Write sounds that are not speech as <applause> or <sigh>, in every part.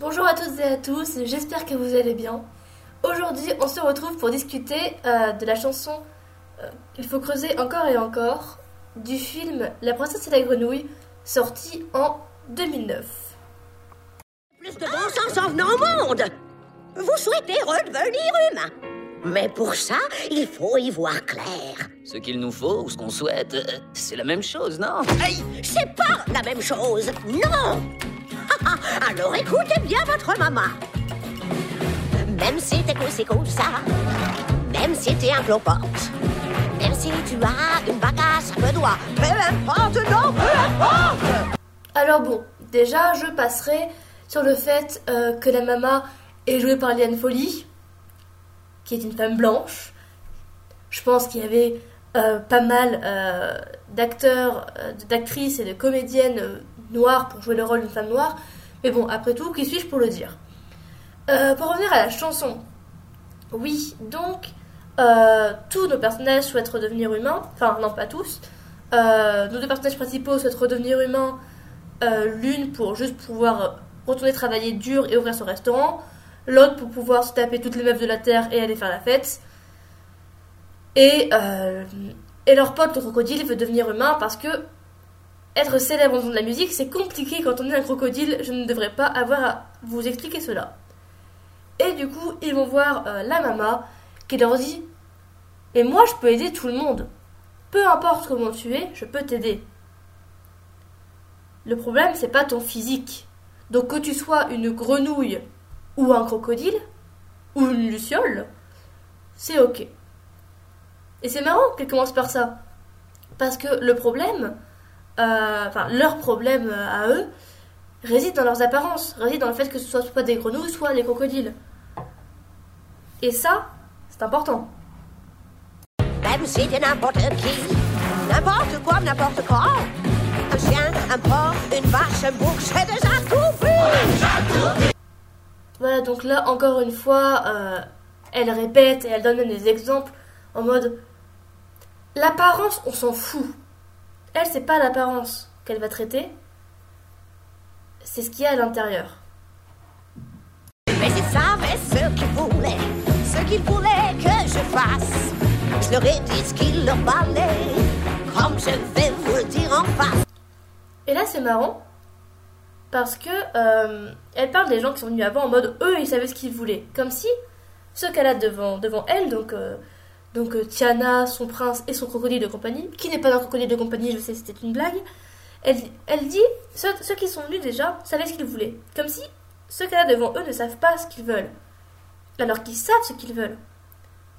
Bonjour à toutes et à tous, j'espère que vous allez bien. Aujourd'hui, on se retrouve pour discuter euh, de la chanson euh, Il faut creuser encore et encore du film La princesse et la grenouille, sorti en 2009. Plus de bon sens en venant au monde Vous souhaitez redevenir humain mais pour ça, il faut y voir clair. Ce qu'il nous faut ou ce qu'on souhaite, euh, c'est la même chose, non? Hey, c'est pas la même chose, non <laughs> Alors écoutez bien votre maman. Même si t'es c'est comme ça, même si t'es un cloporte, même si tu as une bagasse à peu doigts, peu importe, non, peu Alors bon, déjà, je passerai sur le fait euh, que la maman est jouée par Liane Folly, qui est une femme blanche. Je pense qu'il y avait euh, pas mal euh, d'acteurs, d'actrices et de comédiennes noires pour jouer le rôle d'une femme noire. Mais bon, après tout, qui suis-je pour le dire? Pour revenir à la chanson, oui, donc tous nos personnages souhaitent redevenir humains. Enfin, non, pas tous. nos deux personnages principaux souhaitent redevenir humains. L'une pour juste pouvoir retourner travailler dur et ouvrir son restaurant l'autre pour pouvoir se taper toutes les meufs de la Terre et aller faire la fête. Et, euh, et leur pote, le crocodile, veut devenir humain parce que être célèbre dans de la musique, c'est compliqué quand on est un crocodile. Je ne devrais pas avoir à vous expliquer cela. Et du coup, ils vont voir euh, la mama qui leur dit Et moi, je peux aider tout le monde. Peu importe comment tu es, je peux t'aider. Le problème, c'est pas ton physique. Donc que tu sois une grenouille ou un crocodile, ou une luciole, c'est ok. Et c'est marrant qu'elle commence par ça. Parce que le problème, enfin leur problème à eux, réside dans leurs apparences, réside dans le fait que ce soit soit des grenouilles, soit des crocodiles. Et ça, c'est important. Même si t'es n'importe qui, n'importe quoi, n'importe quoi, un chien, un porc, une vache, un bouc, c'est déjà tout voilà, donc là, encore une fois, euh, elle répète et elle donne des exemples en mode L'apparence, on s'en fout. Elle, c'est pas l'apparence qu'elle va traiter, c'est ce qu'il y a à l'intérieur. Mais c'est ça, mais ce qu'ils voulaient, ce qu'ils voulaient que je fasse. Je leur ai dit ce qu'il leur fallait, comme je vais vous le dire en face. Et là, c'est marrant, parce que euh, elle parle des gens qui sont venus avant en mode eux ils savaient ce qu'ils voulaient comme si ce qu'elle a devant devant elle donc euh, donc euh, Tiana son prince et son crocodile de compagnie qui n'est pas un crocodile de compagnie je sais c'était une blague elle, dit ceux, ceux, qui sont venus déjà savaient ce qu'ils voulaient. Comme si ceux qu'elle a devant eux ne savent pas ce qu'ils veulent. Alors qu'ils savent ce qu'ils veulent.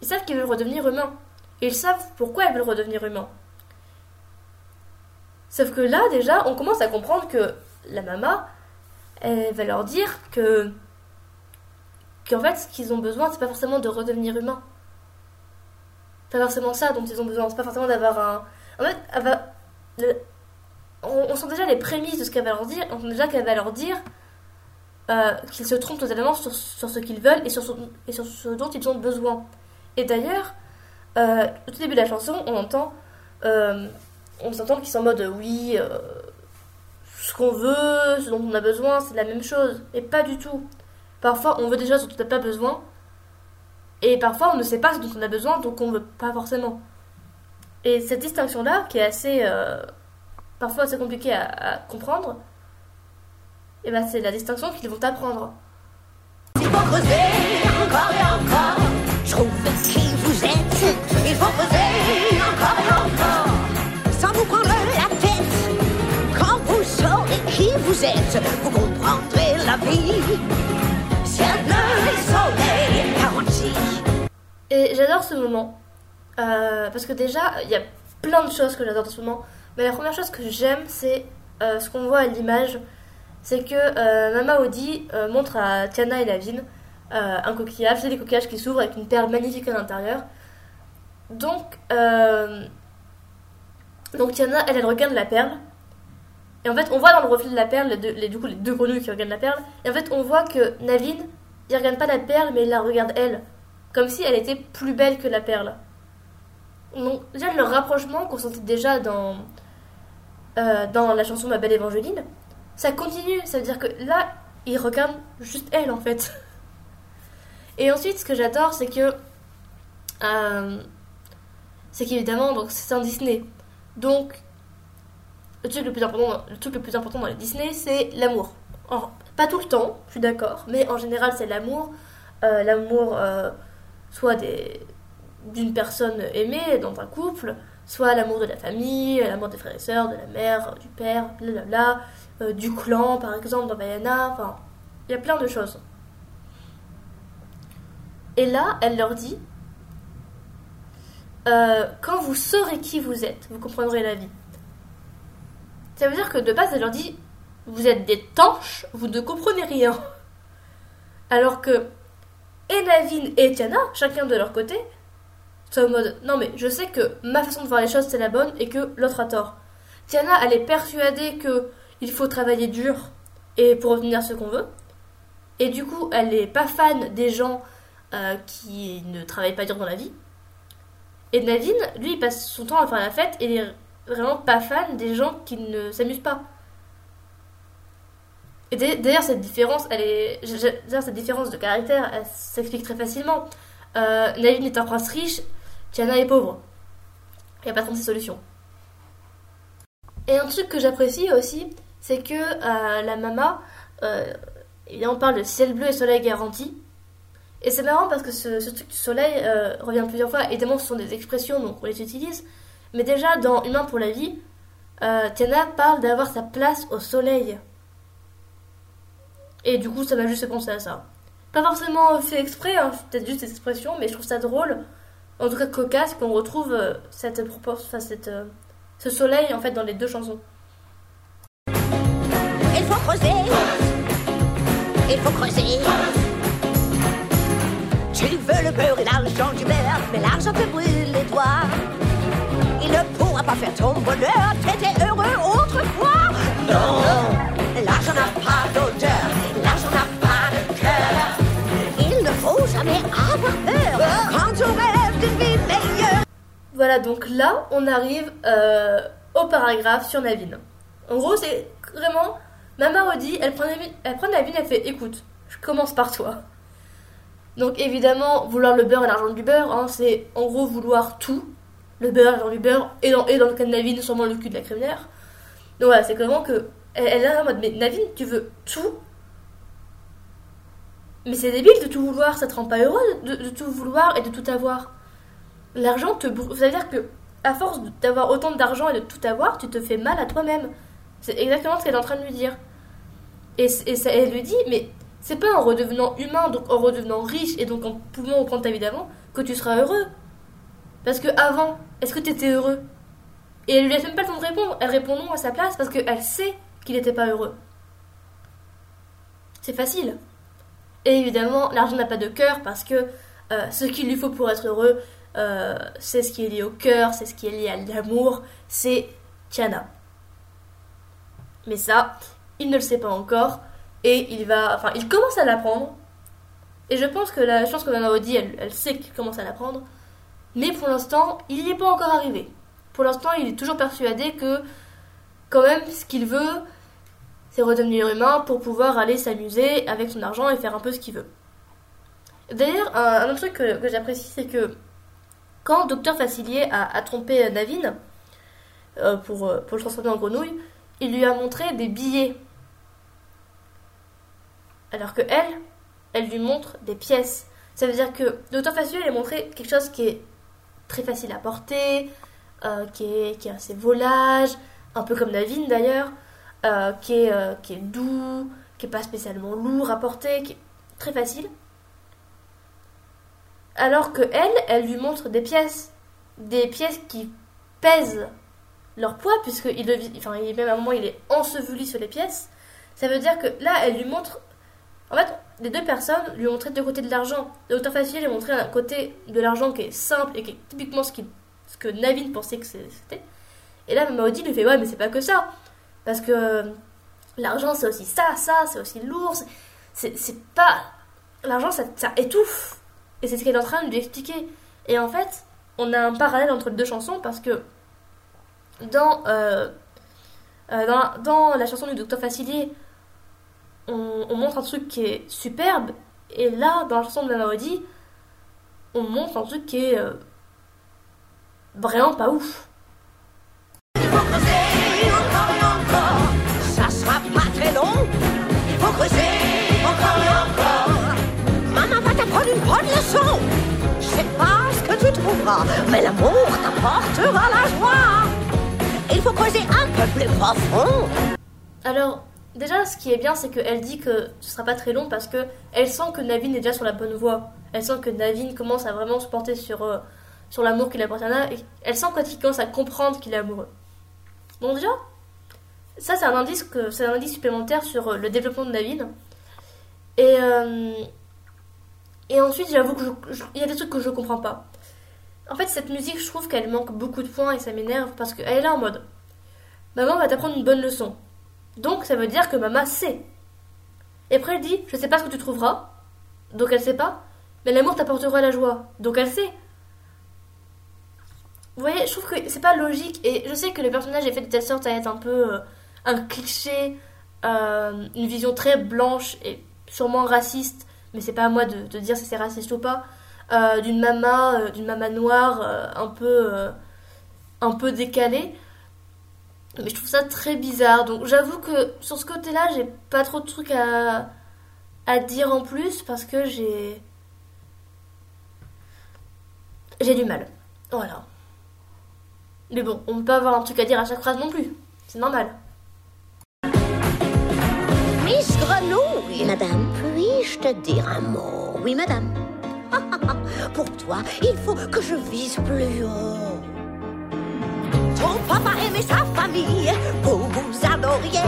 Ils savent qu'ils veulent redevenir humains. Et ils savent pourquoi ils veulent redevenir humains. Sauf que là déjà on commence à comprendre que la maman, elle va leur dire que qu'en fait, ce qu'ils ont besoin, c'est pas forcément de redevenir humain. Pas forcément ça dont ils ont besoin. C'est pas forcément d'avoir un. En fait, elle va. On, sent déjà les prémices de ce qu'elle va leur dire. On sent déjà qu'elle va leur dire euh, qu'ils se trompent totalement sur, ce qu'ils veulent et sur, ce, sur ce dont ils ont besoin. Et d'ailleurs, euh, au tout début de la chanson, on entend. Euh, on s'entend qu'ils sont en mode oui, ce qu'on veut, ce dont on a besoin, c'est la même chose. Et pas du tout. Parfois, on veut déjà ce dont on n'a pas besoin. Et parfois, on ne sait pas ce dont on a besoin, donc on veut pas forcément. Et cette distinction-là, qui est assez. Euh, parfois assez compliquée à, comprendre, et eh ben c'est la distinction qu'ils vont apprendre. Il faut creuser encore et encore. Je trouve qui vous êtes. Il faut creuser encore et encore. Sans vous prendre la qui vous êtes, vous comprendrez la vie. Moment. Euh, parce que déjà, il y a plein de choses que j'adore dans ce moment. Mais la première chose que j'aime, c'est euh, ce qu'on voit à l'image. C'est que euh, Mama Audi montre à Tiana et Lavine un coquillage. C'est des coquillages qui s'ouvrent avec une perle magnifique à l'intérieur. Donc, donc Tiana, elle, elle regarde la perle. Et en fait, on voit dans le reflet de la perle, les deux, les, du coup, les deux grenouilles qui regardent la perle. Et en fait, on voit que Navin, il regarde pas la perle, mais il la regarde elle. Comme si elle était plus belle que la perle. Donc, déjà, le rapprochement qu'on sentait déjà dans, euh, dans la chanson Ma belle Évangeline, ça continue. Ça veut dire que là, il regarde juste elle en fait. Et ensuite, ce que j'adore, c'est que. Euh, c'est qu'évidemment, c'est un Disney. Donc, le truc le plus important, le truc le plus important dans les Disney, c'est l'amour. Pas tout le temps, je suis d'accord, mais en général, c'est l'amour. Euh, l'amour, soit d'une personne aimée dans un couple, soit l'amour de la famille, l'amour des frères et sœurs, de la mère, du père, blablabla, euh, du clan par exemple dans Bayana, enfin, il y a plein de choses. Et là, elle leur dit euh, quand vous saurez qui vous êtes, vous comprendrez la vie. Ça veut dire que de base, elle leur dit vous êtes des tanches, vous ne comprenez rien. Alors que Enavin et Tiana, chacun de leur côté, sont en mode non mais je sais que ma façon de voir les choses c'est la bonne et que l'autre a tort. Tiana, elle est persuadée que il faut travailler dur et pour obtenir ce qu'on veut. Et du coup, elle n'est pas fan des gens euh, qui ne travaillent pas dur dans la vie. Et Navin, lui, il passe son temps à faire la fête et il est vraiment pas fan des gens qui ne s'amusent pas. Et d'ailleurs, cette différence, cette différence de caractère, elle s'explique très facilement. Euh, Navin est un prince riche, Tiana est pauvre. Il n'y a pas 36 solutions. Et un truc que j'apprécie aussi, c'est que euh, la mama, euh, on parle de ciel bleu et soleil garanti. Et c'est marrant parce que ce, truc du soleil euh, revient plusieurs fois. Évidemment, ce sont des expressions, donc on les utilise. Mais déjà, dans Humain pour la vie, euh, Tiana parle d'avoir sa place au soleil. Et du coup, ça m'a juste pensé à ça. Pas forcément fait exprès, hein, peut-être juste des expressions, mais je trouve ça drôle. En tout cas, cocasse qu'on retrouve euh, cette, enfin, cette, ce soleil en fait dans les deux chansons. Il faut creuser, il faut creuser. Tu veux le beurre et l'argent du beurre, mais l'argent peut brûler toi. Il ne pourra pas faire ton bonheur, t'étais heureux autrefois. Non, Voilà, donc là, on arrive euh, au paragraphe sur Navine. En gros, c'est vraiment, Mama redit, elle prend, Navine, elle elle fait, écoute, je commence par toi. Donc évidemment, vouloir le beurre et l'argent du beurre, hein, c'est en gros vouloir tout. Le beurre, l'argent du beurre, et dans, le cas de Navine, sûrement le cul de la crémière. Donc voilà, c'est vraiment que. Elle, est là en mode, mais Navine, tu veux tout? Mais c'est débile de tout vouloir, ça te rend pas heureux de, tout vouloir et de tout avoir. L'argent te. Ça veut dire que, à force d'avoir autant d'argent et de tout avoir, tu te fais mal à toi-même. C'est exactement ce qu'elle est en train de lui dire. Et, elle lui dit, mais c'est pas en redevenant humain, donc en redevenant riche et donc en pouvant reprendre ta vie d'avant, que tu seras heureux. Parce que avant, est-ce que tu étais heureux? Et elle lui laisse même pas le temps de répondre. Elle répond non à sa place parce qu'elle sait qu'il n'était pas heureux. C'est facile. Et évidemment, l'argent n'a pas de cœur parce que euh, ce qu'il lui faut pour être heureux, euh, c'est ce qui est lié au cœur, c'est ce qui est lié à l'amour, c'est Tiana. Mais ça, il ne le sait pas encore et il va, enfin, il commence à l'apprendre. Et je pense que la chance que Nana dit, elle, elle sait qu'il commence à l'apprendre. Mais pour l'instant, il n'y est pas encore arrivé. Pour l'instant, il est toujours persuadé que, quand même, ce qu'il veut, c'est redevenir humain pour pouvoir aller s'amuser avec son argent et faire un peu ce qu'il veut. D'ailleurs, un, autre truc que, j'apprécie, c'est que quand Docteur Facilier a, trompé Navine euh, pour, euh, pour le transformer en grenouille, il lui a montré des billets alors que elle, elle lui montre des pièces. Ça veut dire que Docteur Facile, elle a montré quelque chose qui est très facile à porter, euh, qui, est, qui a assez volage, un peu comme Navine d'ailleurs, euh, qui, est, qui est doux, qui est pas spécialement lourd à porter, qui est très facile. Alors que elle, elle lui montre des pièces, des pièces qui pèsent leur poids, puisqu'il enfin, même à un moment il est enseveli sur les pièces. Ça veut dire que là, elle lui montre en fait, les deux personnes lui ont montré deux côtés de l'argent. Le docteur Facile lui a montré un côté de l'argent qui est simple et qui est typiquement ce que Navin pensait que c'était. Et là, Maudit lui fait Ouais, mais c'est pas que ça. Parce que euh, l'argent, c'est aussi ça, ça, c'est aussi lourd. C'est pas. L'argent, ça, ça, étouffe. Et c'est ce qu'elle est en train de lui expliquer. Et en fait, on a un parallèle entre les deux chansons parce que dans, euh, euh, dans, dans, la chanson du docteur Facilier, on, on montre un truc qui est superbe, et là, dans la chanson de Mama Audi, on montre un truc qui est euh, vraiment pas ouf. Mais l'amour t'apportera la joie. Il faut creuser un peu plus profond. Alors, déjà, ce qui est bien, c'est qu'elle dit que ce sera pas très long parce que elle sent que Navin est déjà sur la bonne voie. Elle sent que Navin commence à vraiment se porter sur, euh, sur l'amour qu'il apporte à Anna. Et elle sent quand il commence à comprendre qu'il est amoureux. Donc déjà, ça c'est un indice c'est un indice supplémentaire sur euh, le développement de Navin. Et euh, et ensuite, j'avoue que je- je- il y a des trucs que je comprends pas. En fait, cette musique, je trouve qu'elle manque beaucoup de points et ça m'énerve parce qu'elle est là en mode Maman va t'apprendre une bonne leçon. Donc ça veut dire que maman sait. Et après elle dit, je sais pas ce que tu trouveras. Donc elle sait pas. Mais l'amour t'apportera la joie. Donc elle sait. Vous voyez, je trouve que c'est pas logique. Et je sais que le personnage est fait de telle sorte à être un peu euh, un cliché, euh, une vision très blanche et sûrement raciste. Mais c'est pas à moi de, de dire si c'est raciste ou pas. Euh, d'une mama, euh, d'une mama noire euh, un peu, un peu décalée. Mais je trouve ça très bizarre. Donc j'avoue que sur ce côté-là, j'ai pas trop de trucs à, à dire en plus parce que j'ai. J'ai du mal. Voilà. Mais bon, on peut pas avoir un truc à dire à chaque phrase non plus. C'est normal. Miss Grenouille, Madame puis-je te dire un mot? Oui, madame. <laughs> Pour toi, il faut que je vise plus haut. Ton papa aimait sa famille, vous vous adoriez.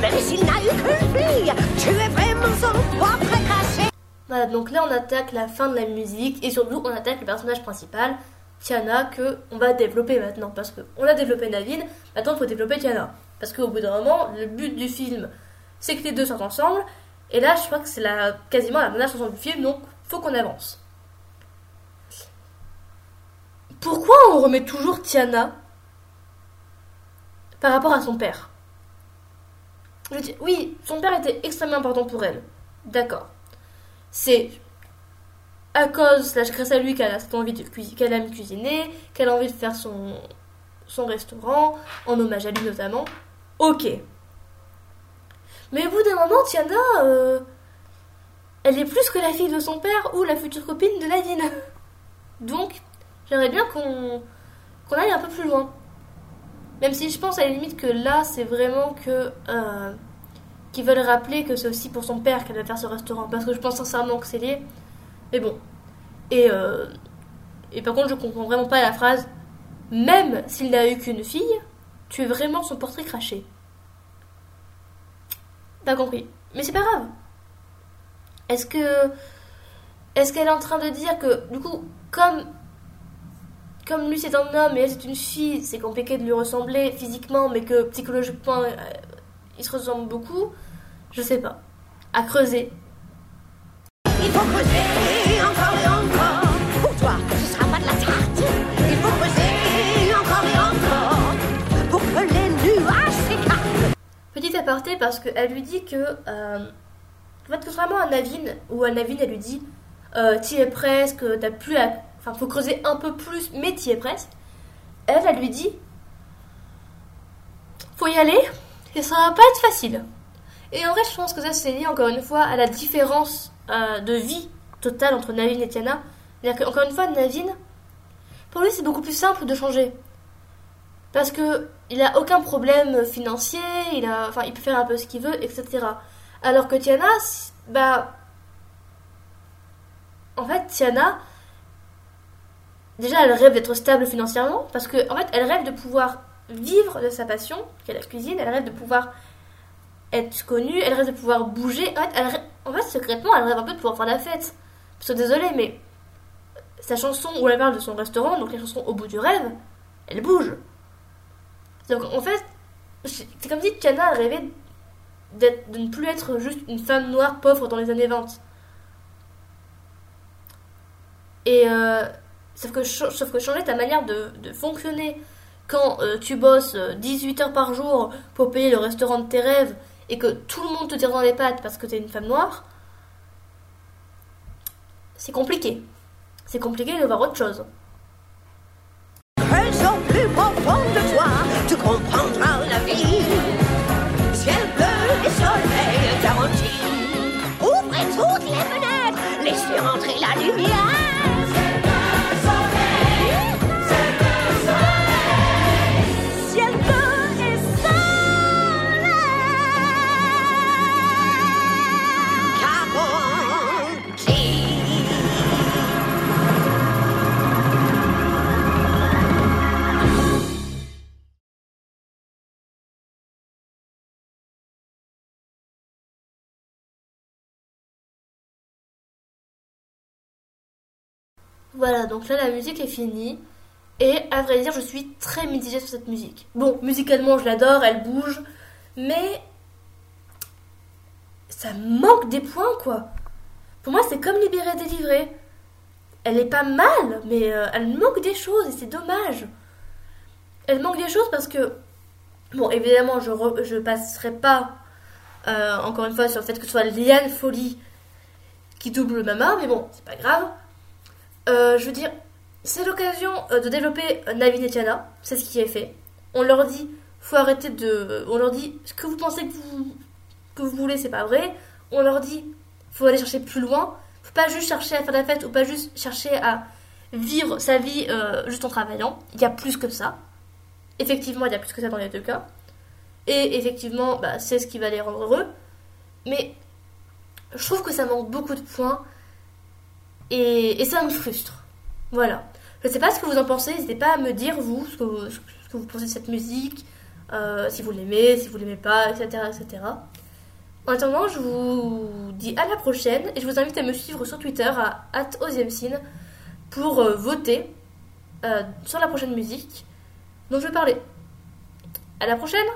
Même s'il n'a eu qu'une fille, tu es vraiment son portrait craché. Voilà, donc là on attaque la fin de la musique et surtout on attaque le personnage principal, Tiana, que on va développer maintenant. Parce que on a développé Navin, maintenant il faut développer Tiana. Parce qu'au bout d'un moment, le but du film, c'est que les deux sortent ensemble. Et là, je crois que c'est la, quasiment la dernière chanson du film, donc faut qu'on avance. Pourquoi on remet toujours Tiana par rapport à son père? Oui, son père était extrêmement important pour elle. D'accord. C'est à cause, slash grâce à lui, qu'elle a cette envie de qu'elle aime cuisiner, qu'elle a envie de faire son, son restaurant, en hommage à lui notamment. Ok. Mais au bout d'un moment, Tiana, euh, elle est plus que la fille de son père ou la future copine de Nadine. Donc, j'aimerais bien qu'on aille un peu plus loin. Même si je pense à la limite que là, c'est vraiment que. Euh, qu'ils veulent rappeler que c'est aussi pour son père qu'elle va faire ce restaurant. Parce que je pense sincèrement que c'est lié. Mais bon. Et, euh, et par contre, je comprends vraiment pas la phrase Même s'il n'a eu qu'une fille, tu es vraiment son portrait craché. Pas compris. Mais c'est pas grave. Est-ce que. Est-ce qu'elle est en train de dire que, du coup, comme. Comme lui c'est un homme et elle c'est une fille, c'est compliqué de lui ressembler physiquement, mais que psychologiquement euh, ils se ressemblent beaucoup Je sais pas. À creuser. Il faut creuser encore et encore. Pour toi, ce sera pas de la tarte. Il faut creuser encore et encore. Pour que les nuages s'écartent. Petit aparté parce qu'elle lui dit que. Euh, en fait, contrairement à Navin, où à Navin elle lui dit euh, T'y es presque, t'as plus à. Enfin, faut creuser un peu plus, mais t'y es presque. Elle, elle lui dit Faut y aller, et ça va pas être facile. Et en vrai, je pense que ça, c'est lié encore une fois à la différence euh, de vie totale entre Navin et Tiana. C'est-à-dire qu'encore une fois, Navin, pour lui, c'est beaucoup plus simple de changer. Parce que il a aucun problème financier, il a, enfin, il peut faire un peu ce qu'il veut, etc. Alors que Tiana, bah, en fait, Tiana, déjà, elle rêve d'être stable financièrement, parce que, en fait, elle rêve de pouvoir vivre de sa passion, est la cuisine, elle rêve de pouvoir être connue, elle rêve de pouvoir bouger. En fait, elle en fait, secrètement, elle rêve un peu de pouvoir faire la fête. Parce que désolée, mais sa chanson où elle parle de son restaurant, donc la chanson Au bout du rêve, elle bouge. Donc en fait, c'est comme si Tiana rêvait de ne plus être juste une femme noire pauvre dans les années 20. Et euh, sauf, que, sauf que changer ta manière de, de fonctionner quand euh, tu bosses euh, 18 heures par jour pour payer le restaurant de tes rêves et que tout le monde te tire dans les pattes parce que t'es une femme noire, c'est compliqué. C'est compliqué de voir autre chose. Plus toi, tu comprendras la vie. Laissez entrer la lumière. Voilà, donc là la musique est finie. Et à vrai dire, je suis très mitigée sur cette musique. Bon, musicalement, je l'adore, elle bouge. Mais. Ça manque des points, quoi. Pour moi, c'est comme Libéré, délivré. Elle est pas mal, mais euh, elle manque des choses et c'est dommage. Elle manque des choses parce que. Bon, évidemment, je, re- je passerai pas, euh, encore une fois, sur le fait que ce soit Liane Folie qui double Mama, mais bon, c'est pas grave. Euh, je veux dire, c'est l'occasion euh, de développer Navin et Tiana, c'est ce qui est fait. On leur dit, faut arrêter de. On leur dit, ce que vous pensez que vous, que vous voulez, c'est pas vrai. On leur dit, faut aller chercher plus loin. Faut pas juste chercher à faire la fête ou pas juste chercher à vivre sa vie euh, juste en travaillant. Il y a plus que ça. Effectivement, il y a plus que ça dans les deux cas. Et effectivement, bah, c'est ce qui va les rendre heureux. Mais je trouve que ça manque beaucoup de points. Et, ça me frustre. Voilà. Je sais pas ce que vous en pensez, n'hésitez pas à me dire, vous, ce que vous, pensez de cette musique, euh, si vous l'aimez, si vous l'aimez pas, etc., etc. En attendant, je vous dis à la prochaine et je vous invite à me suivre sur Twitter à @osiemsin pour euh, voter euh, sur la prochaine musique dont je vais parler. À la prochaine